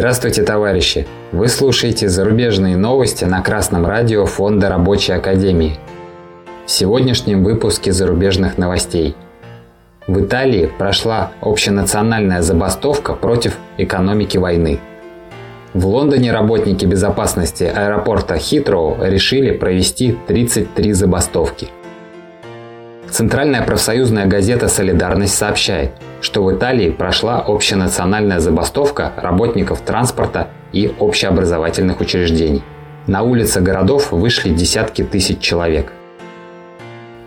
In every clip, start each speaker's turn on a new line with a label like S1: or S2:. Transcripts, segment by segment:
S1: Здравствуйте, товарищи! Вы слушаете зарубежные новости на Красном радио Фонда Рабочей Академии. В сегодняшнем выпуске зарубежных новостей. В Италии прошла общенациональная забастовка против экономики войны. В Лондоне работники безопасности аэропорта Хитроу решили провести 33 забастовки – Центральная профсоюзная газета «Солидарность» сообщает, что в Италии прошла общенациональная забастовка работников транспорта и общеобразовательных учреждений. На улицы городов вышли десятки тысяч человек.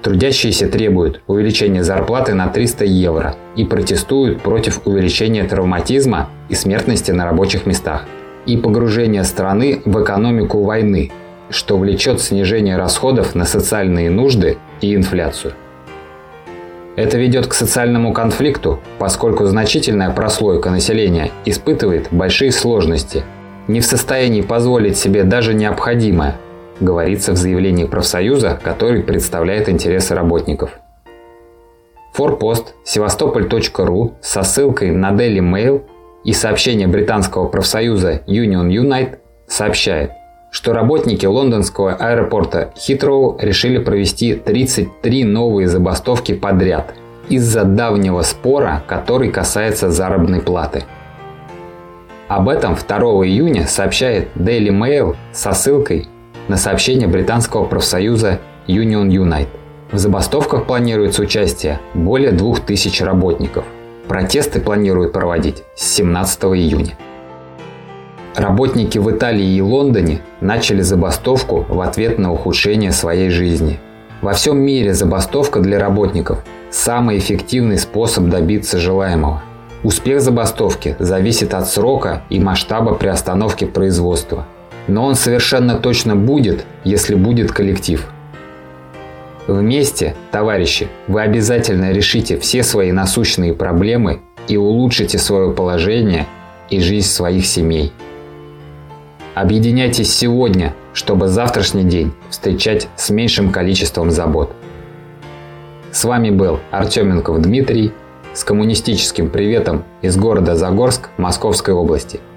S1: Трудящиеся требуют увеличения зарплаты на 300 евро и протестуют против увеличения травматизма и смертности на рабочих местах и погружения страны в экономику войны, что влечет снижение расходов на социальные нужды и инфляцию. Это ведет к социальному конфликту, поскольку значительная прослойка населения испытывает большие сложности, не в состоянии позволить себе даже необходимое, говорится в заявлении профсоюза, который представляет интересы работников. Форпост, севастополь.ру со ссылкой на Daily Mail и сообщение британского профсоюза Union Unite сообщает – что работники лондонского аэропорта Хитроу решили провести 33 новые забастовки подряд из-за давнего спора, который касается заработной платы. Об этом 2 июня сообщает Daily Mail со ссылкой на сообщение британского профсоюза Union Unite. В забастовках планируется участие более 2000 работников. Протесты планируют проводить с 17 июня. Работники в Италии и Лондоне начали забастовку в ответ на ухудшение своей жизни. Во всем мире забастовка для работников – самый эффективный способ добиться желаемого. Успех забастовки зависит от срока и масштаба приостановки производства. Но он совершенно точно будет, если будет коллектив. Вместе, товарищи, вы обязательно решите все свои насущные проблемы и улучшите свое положение и жизнь своих семей. Объединяйтесь сегодня, чтобы завтрашний день встречать с меньшим количеством забот. С вами был Артеменков Дмитрий с коммунистическим приветом из города Загорск Московской области –